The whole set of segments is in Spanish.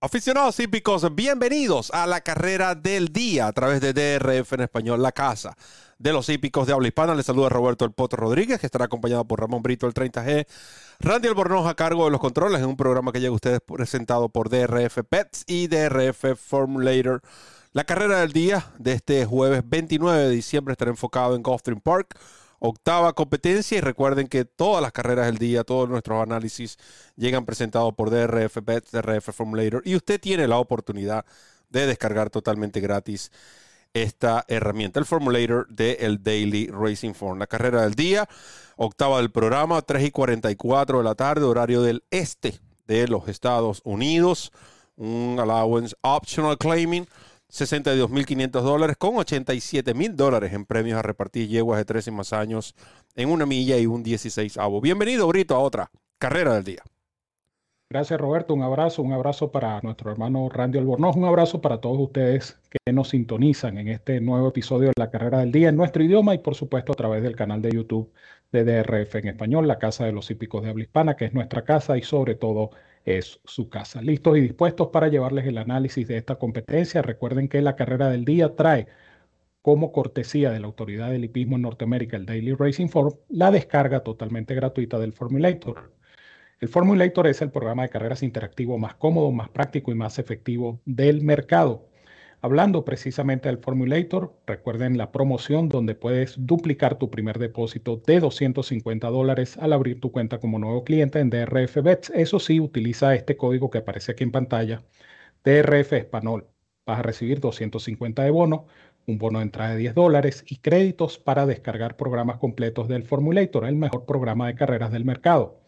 Aficionados hípicos, bienvenidos a la carrera del día a través de DRF en español, la casa de los hípicos de habla hispana. Les saluda Roberto El Potro Rodríguez, que estará acompañado por Ramón Brito, el 30G, Randy Albornoz a cargo de los controles en un programa que llega a ustedes presentado por DRF Pets y DRF Formulator. La carrera del día de este jueves 29 de diciembre estará enfocado en Gulfstream Park octava competencia y recuerden que todas las carreras del día, todos nuestros análisis llegan presentados por DRF Bets, DRF Formulator y usted tiene la oportunidad de descargar totalmente gratis esta herramienta, el Formulator de el Daily Racing Form. La carrera del día, octava del programa, 3 y 44 de la tarde, horario del este de los Estados Unidos. Un allowance optional claiming 62.500 dólares con 87.000 dólares en premios a repartir yeguas de tres y más años en una milla y un 16 avo. Bienvenido, Brito, a otra carrera del día. Gracias, Roberto. Un abrazo, un abrazo para nuestro hermano Randy Albornoz, un abrazo para todos ustedes que nos sintonizan en este nuevo episodio de la carrera del día en nuestro idioma y, por supuesto, a través del canal de YouTube de DRF en español, la Casa de los Hípicos de Habla Hispana, que es nuestra casa y, sobre todo, es su casa. Listos y dispuestos para llevarles el análisis de esta competencia. Recuerden que la carrera del día trae como cortesía de la Autoridad del Hipismo en Norteamérica, el Daily Racing Form, la descarga totalmente gratuita del Formulator. El Formulator es el programa de carreras interactivo más cómodo, más práctico y más efectivo del mercado. Hablando precisamente del Formulator, recuerden la promoción donde puedes duplicar tu primer depósito de 250 dólares al abrir tu cuenta como nuevo cliente en DRF Bets. Eso sí, utiliza este código que aparece aquí en pantalla, DRF Español. Vas a recibir 250 de bono, un bono de entrada de 10 dólares y créditos para descargar programas completos del Formulator, el mejor programa de carreras del mercado.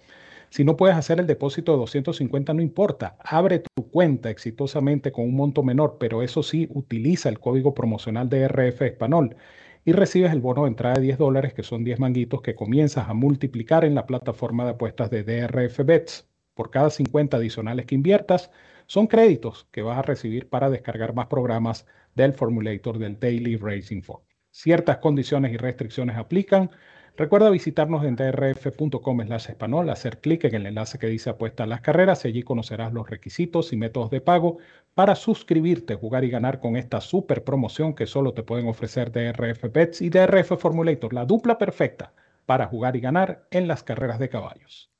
Si no puedes hacer el depósito de 250, no importa. Abre tu cuenta exitosamente con un monto menor, pero eso sí, utiliza el código promocional de RF Español y recibes el bono de entrada de 10 dólares, que son 10 manguitos que comienzas a multiplicar en la plataforma de apuestas de DRF Bets. Por cada 50 adicionales que inviertas, son créditos que vas a recibir para descargar más programas del formulator del Daily Racing Form. Ciertas condiciones y restricciones aplican. Recuerda visitarnos en drf.com español, hacer clic en el enlace que dice apuesta a las carreras y allí conocerás los requisitos y métodos de pago para suscribirte, jugar y ganar con esta super promoción que solo te pueden ofrecer DRF Bets y DRF Formulator, la dupla perfecta para jugar y ganar en las carreras de caballos.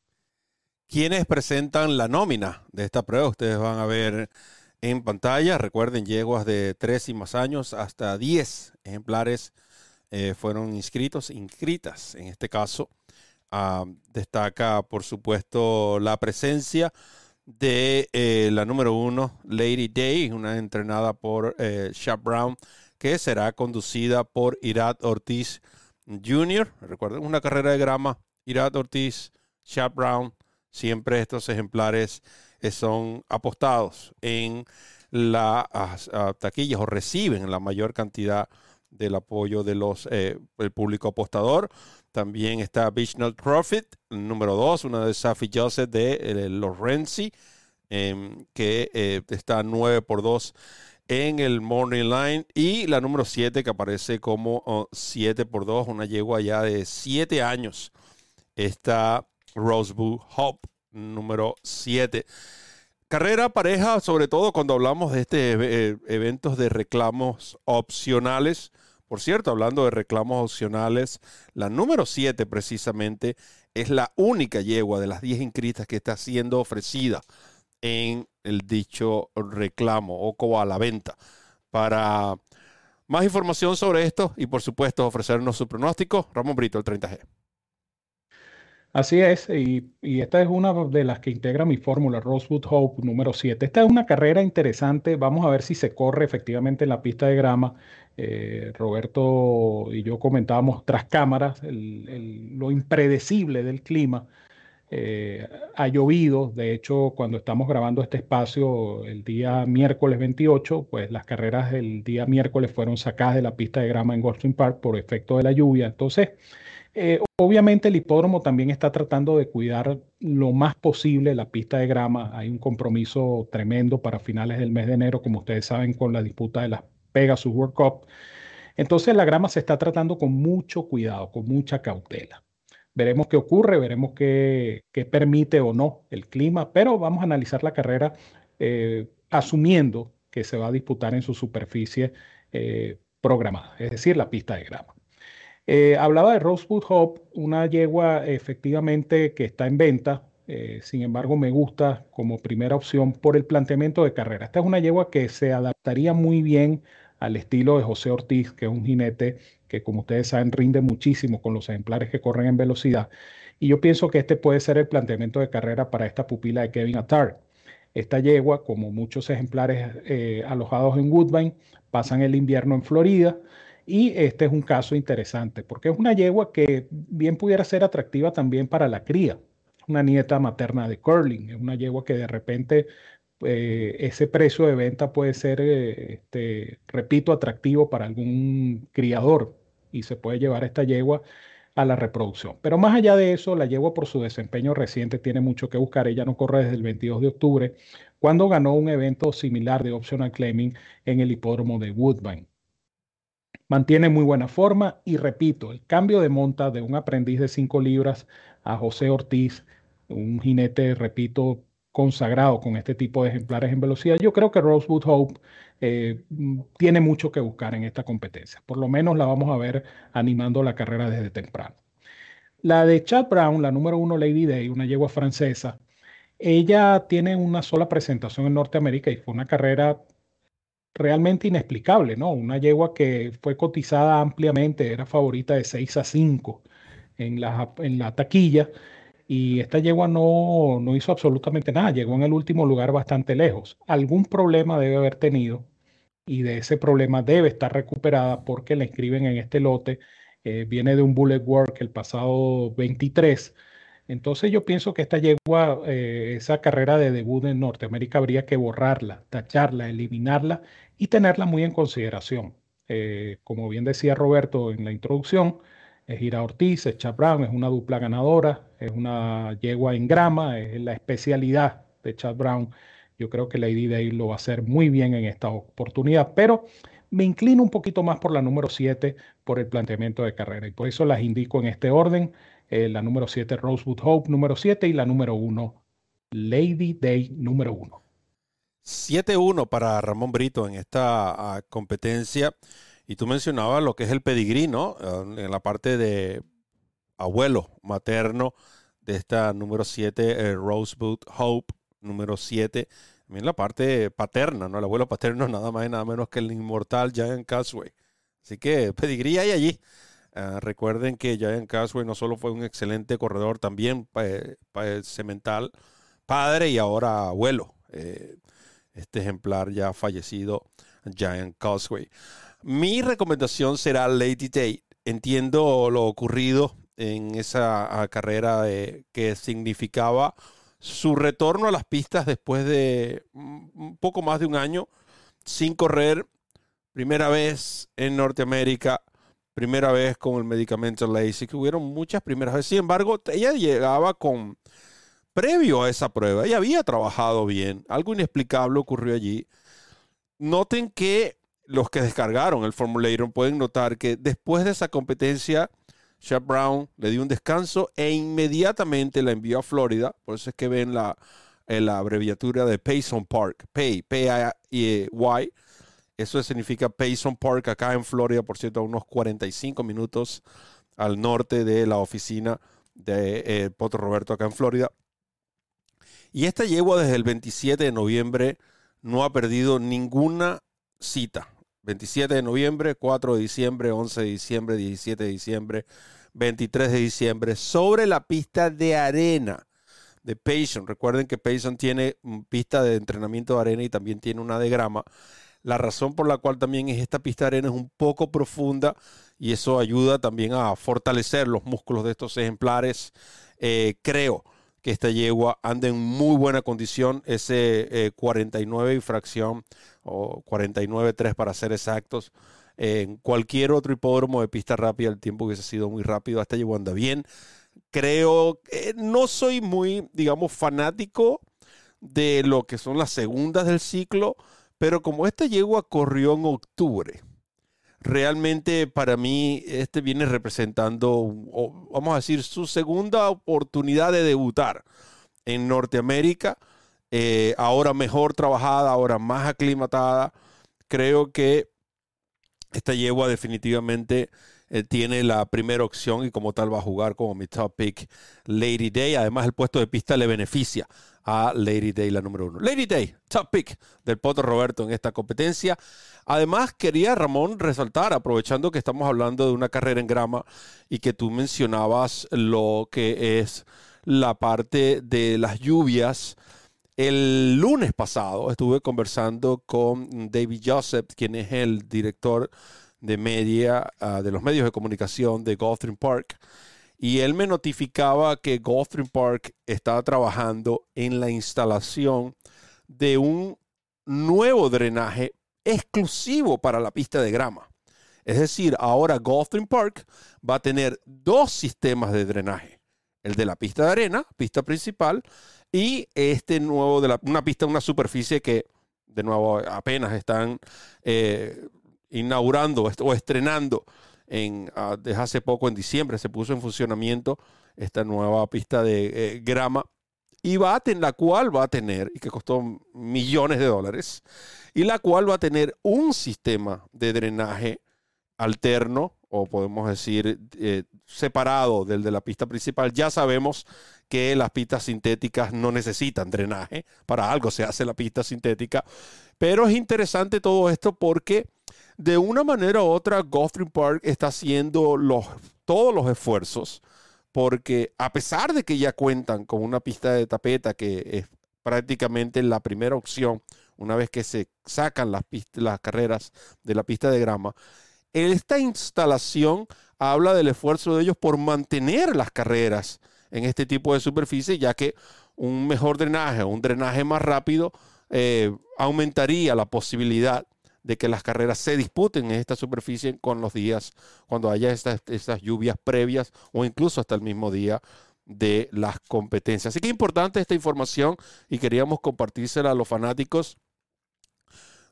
Quienes presentan la nómina de esta prueba, ustedes van a ver en pantalla, recuerden, yeguas de 3 y más años hasta 10 ejemplares eh, fueron inscritos, inscritas en este caso. Ah, destaca, por supuesto, la presencia de eh, la número uno, Lady Day, una entrenada por eh, Brown, que será conducida por Irat Ortiz Jr. Recuerden, una carrera de grama, Irat Ortiz, Shap Brown, siempre estos ejemplares son apostados en las taquillas o reciben la mayor cantidad de del apoyo de los eh, el público apostador. También está Visional Profit, número dos, una de Safi Joseph de eh, los Renzi, em, que eh, está 9 por 2 en el Morning Line. Y la número 7, que aparece como 7 por 2, una yegua ya de 7 años. Está Rosebud Hope, número 7. Carrera pareja, sobre todo cuando hablamos de este eventos de reclamos opcionales. Por cierto, hablando de reclamos opcionales, la número 7 precisamente es la única yegua de las 10 inscritas que está siendo ofrecida en el dicho reclamo o a la venta. Para más información sobre esto y por supuesto ofrecernos su pronóstico, Ramón Brito, el 30G. Así es, y, esta es una de las que integra mi fórmula Rosewood Hope número 7. Esta es una carrera interesante, vamos a ver si se corre efectivamente en la pista de grama. Eh, Roberto y yo comentábamos tras cámaras lo impredecible del clima. Eh, ha llovido, de hecho, cuando estamos grabando este espacio el día miércoles 28, pues las carreras del día miércoles fueron sacadas de la pista de grama en Goldstream Park por efecto de la lluvia. Entonces, eh, obviamente el hipódromo también está tratando de cuidar lo más posible la pista de grama. Hay un compromiso tremendo para finales del mes de enero, como ustedes saben, con la disputa de las Pegasus World Cup. Entonces la grama se está tratando con mucho cuidado, con mucha cautela. Veremos qué ocurre, veremos qué, permite o no el clima, pero vamos a analizar la carrera eh, asumiendo que se va a disputar en su superficie eh, programada, es decir, la pista de grama. Eh, hablaba de Rosewood Hope, una yegua efectivamente que está en venta, eh, sin embargo me gusta como primera opción por el planteamiento de carrera. Esta es una yegua que se adaptaría muy bien al estilo de José Ortiz, que es un jinete que como ustedes saben rinde muchísimo con los ejemplares que corren en velocidad. Y yo pienso que este puede ser el planteamiento de carrera para esta pupila de Kevin Attard. Esta yegua, como muchos ejemplares eh, alojados en Woodbine, pasan el invierno en Florida. Y este es un caso interesante porque es una yegua que bien pudiera ser atractiva también para la cría. Una nieta materna de curling, es una yegua que de repente eh, ese precio de venta puede ser, eh, este, repito, atractivo para algún criador y se puede llevar esta yegua a la reproducción. Pero más allá de eso, la yegua por su desempeño reciente tiene mucho que buscar. Ella no corre desde el 22 de octubre, cuando ganó un evento similar de optional claiming en el hipódromo de Woodbine. Mantiene muy buena forma y repito, el cambio de monta de un aprendiz de 5 libras a José Ortiz, un jinete, repito, consagrado con este tipo de ejemplares en velocidad, yo creo que Rosewood Hope eh, tiene mucho que buscar en esta competencia. Por lo menos la vamos a ver animando la carrera desde temprano. La de Chad Brown, la número uno Lady Day, una yegua francesa, ella tiene una sola presentación en Norteamérica y fue una carrera realmente inexplicable, ¿no? Una yegua que fue cotizada ampliamente, era favorita de 6 a 5 en la, en la taquilla y esta yegua no, no hizo absolutamente nada, llegó en el último lugar bastante lejos. Algún problema debe haber tenido y de ese problema debe estar recuperada porque la inscriben en este lote. Eh, viene de un bullet work el pasado 23. Entonces yo pienso que esta yegua, eh, esa carrera de debut en Norteamérica habría que borrarla, tacharla, eliminarla y tenerla muy en consideración. Eh, como bien decía Roberto en la introducción, es Gira Ortiz, es Chad Brown, es una dupla ganadora, es una yegua en grama, es la especialidad de Chad Brown. Yo creo que Lady Day lo va a hacer muy bien en esta oportunidad, pero me inclino un poquito más por la número 7 por el planteamiento de carrera y por eso las indico en este orden. Eh, la número 7 Rosewood Hope número 7 y la número 1 Lady Day número 1. 7-1 para Ramón Brito en esta uh, competencia. Y tú mencionabas lo que es el pedigrí, ¿no? En la parte de abuelo materno de esta número 7, eh, Rosebud Hope, número 7. También la parte paterna, ¿no? El abuelo paterno nada más y nada menos que el inmortal Giant Casway. Así que pedigrí hay allí. Ah, recuerden que Giant Casway no solo fue un excelente corredor, también semental, padre y ahora abuelo. Eh, este ejemplar ya fallecido, Giant Causeway. Mi recomendación será Lady Day. Entiendo lo ocurrido en esa carrera que significaba su retorno a las pistas después de un poco más de un año sin correr. Primera vez en Norteamérica, primera vez con el medicamento que Hubieron muchas primeras veces. Sin embargo, ella llegaba con, previo a esa prueba, ella había trabajado bien. Algo inexplicable ocurrió allí. Noten que los que descargaron el Formulator pueden notar que después de esa competencia, Chad Brown le dio un descanso e inmediatamente la envió a Florida. Por eso es que ven la, eh, la abreviatura de Payson Park, Pay, P-A-Y. Eso significa Payson Park acá en Florida, por cierto, a unos 45 minutos al norte de la oficina de eh, Potro Roberto acá en Florida. Y esta yegua desde el 27 de noviembre no ha perdido ninguna cita. 27 de noviembre, 4 de diciembre, 11 de diciembre, 17 de diciembre, 23 de diciembre, sobre la pista de arena de Payson. Recuerden que Payson tiene pista de entrenamiento de arena y también tiene una de grama. La razón por la cual también es esta pista de arena es un poco profunda y eso ayuda también a fortalecer los músculos de estos ejemplares. Eh, creo que esta yegua anda en muy buena condición. Ese 49 eh, y fracción o 49.3 para ser exactos. En cualquier otro hipódromo de pista rápida el tiempo hubiese sido muy rápido. Hasta llegó anda bien. Creo que no soy muy, digamos, fanático de lo que son las segundas del ciclo, pero como esta yegua corrió en octubre, realmente para mí este viene representando, vamos a decir, su segunda oportunidad de debutar en Norteamérica eh, ahora mejor trabajada, ahora más aclimatada. Creo que esta yegua definitivamente tiene la primera opción y como tal va a jugar como mi top pick Lady Day. Además, el puesto de pista le beneficia a Lady Day, la número uno. Lady Day, top pick del Poto Roberto en esta competencia. Además, quería Ramón resaltar, aprovechando que estamos hablando de una carrera en grama y que tú mencionabas lo que es la parte de las lluvias. El lunes pasado estuve conversando con David Joseph, quien es el director de media, ah, de los medios de comunicación de Gulfstream Park. Y él me notificaba que Gulfstream Park estaba trabajando en la instalación de un nuevo drenaje exclusivo para la pista de grama. Es decir, ahora Gulfstream Park va a tener dos sistemas de drenaje. El de la pista de arena, pista principal, y este nuevo de la, una pista, una superficie que de nuevo apenas están eh, inaugurando o estrenando en, ah, desde hace poco, en diciembre, se puso en funcionamiento esta nueva pista de eh, grama y va a la cual va a tener, y que costó millones de dólares, y la cual va a tener un sistema de drenaje alterno, o podemos decir eh, separado del de la pista principal. Ya sabemos que las pistas sintéticas no necesitan drenaje, para algo se hace la pista sintética, pero es interesante todo esto porque de una manera u otra, Gulfstream Park está haciendo los, todos los esfuerzos porque a pesar de que ya cuentan con una pista de tapeta que es prácticamente la primera opción una vez que se sacan las, las carreras de la pista de grama, esta instalación habla del esfuerzo de ellos por mantener las carreras en este tipo de superficie, ya que un mejor drenaje, un drenaje más rápido, eh, aumentaría la posibilidad de que las carreras se disputen en esta superficie con los días cuando haya estas, lluvias previas o incluso hasta el mismo día de las competencias. Así que importante esta información y queríamos compartírsela a los fanáticos.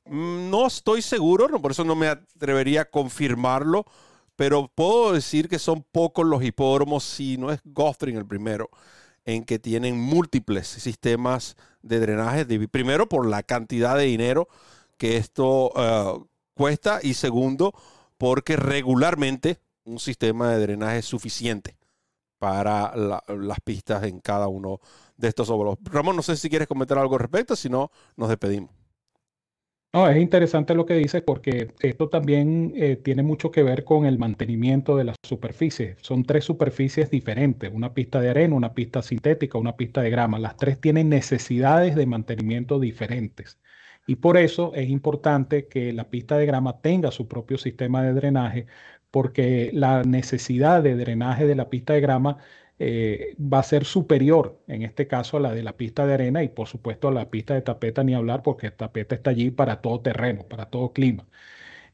Mm, no estoy seguro, por eso no me atrevería a confirmarlo, pero puedo decir que son pocos los hipódromos, si no es Gulfstream el primero, en que tienen múltiples sistemas de drenaje, primero por la cantidad de dinero que esto eh, cuesta y segundo, porque regularmente un sistema de drenaje es suficiente para las pistas en cada uno de estos óvalos. Ramón, no sé si quieres comentar algo al respecto, si no, nos despedimos. No, es interesante lo que dices porque esto también eh, tiene mucho que ver con el mantenimiento de las superficies. Son tres superficies diferentes, una pista de arena, una pista sintética, una pista de grama. Las tres tienen necesidades de mantenimiento diferentes. Y por eso es importante que la pista de grama tenga su propio sistema de drenaje, porque la necesidad de drenaje de la pista de grama eh, va a ser superior, en este caso, a la de la pista de arena y por supuesto a la pista de tapeta ni hablar, porque tapeta está allí para todo terreno, para todo clima.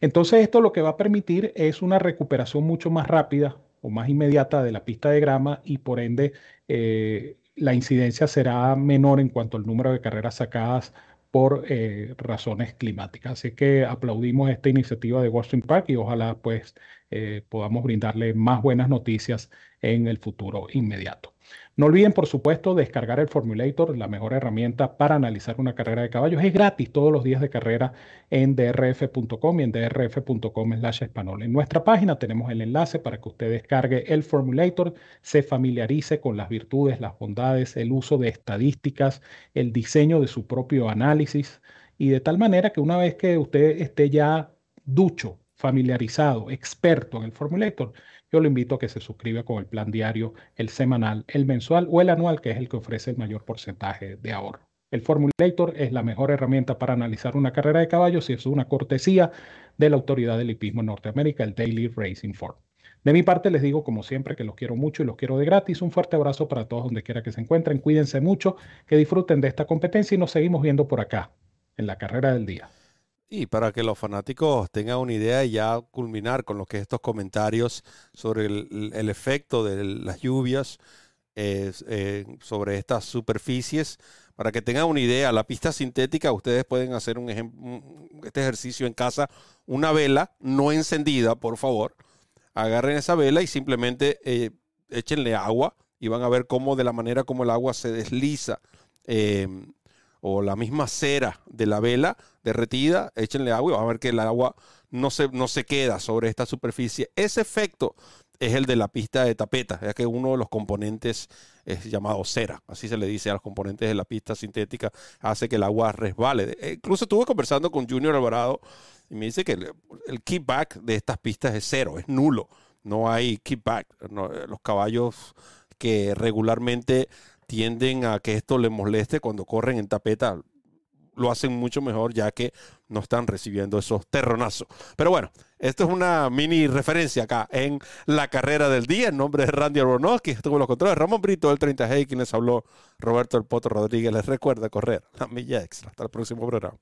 Entonces esto lo que va a permitir es una recuperación mucho más rápida o más inmediata de la pista de grama y por ende eh, la incidencia será menor en cuanto al número de carreras sacadas por eh, razones climáticas. Así que aplaudimos esta iniciativa de Washington Park y ojalá pues eh, podamos brindarle más buenas noticias en el futuro inmediato. No olviden, por supuesto, descargar el Formulator, la mejor herramienta para analizar una carrera de caballos. Es gratis todos los días de carrera en drf.com y en drf.com español. En nuestra página tenemos el enlace para que usted descargue el Formulator, se familiarice con las virtudes, las bondades, el uso de estadísticas, el diseño de su propio análisis y de tal manera que una vez que usted esté ya ducho, familiarizado, experto en el Formulator, yo lo invito a que se suscriba con el plan diario, el semanal, el mensual o el anual, que es el que ofrece el mayor porcentaje de ahorro. El Formulator es la mejor herramienta para analizar una carrera de caballos y es una cortesía de la Autoridad del Hipismo en Norteamérica, el Daily Racing Form. De mi parte les digo como siempre que los quiero mucho y los quiero de gratis. Un fuerte abrazo para todos donde quiera que se encuentren. Cuídense mucho, que disfruten de esta competencia y nos seguimos viendo por acá, en la carrera del día. Y para que los fanáticos tengan una idea y ya culminar con lo que estos comentarios sobre el, efecto de las lluvias eh, sobre estas superficies, para que tengan una idea, la pista sintética, ustedes pueden hacer un este ejercicio en casa, una vela no encendida, por favor, agarren esa vela y simplemente eh, échenle agua y van a ver cómo de la manera como el agua se desliza. Eh, o la misma cera de la vela derretida, échenle agua y van a ver que el agua no se, no se queda sobre esta superficie. Ese efecto es el de la pista de tapeta, ya que uno de los componentes es llamado cera, así se le dice a los componentes de la pista sintética, hace que el agua resbale. E incluso estuve conversando con Junior Alvarado y me dice que el, el kickback de estas pistas es cero, es nulo, no hay kickback. los caballos que regularmente tienden a que esto les moleste cuando corren en tapeta, lo hacen mucho mejor ya que no están recibiendo esos terronazos. Pero bueno, esto es una mini referencia acá en la carrera del día. En nombre de Randy Aronofsky, estuvo los controles. Ramón Brito, el 30G, quien les habló Roberto El Poto Rodríguez. Les recuerda correr la milla extra. Hasta el próximo programa.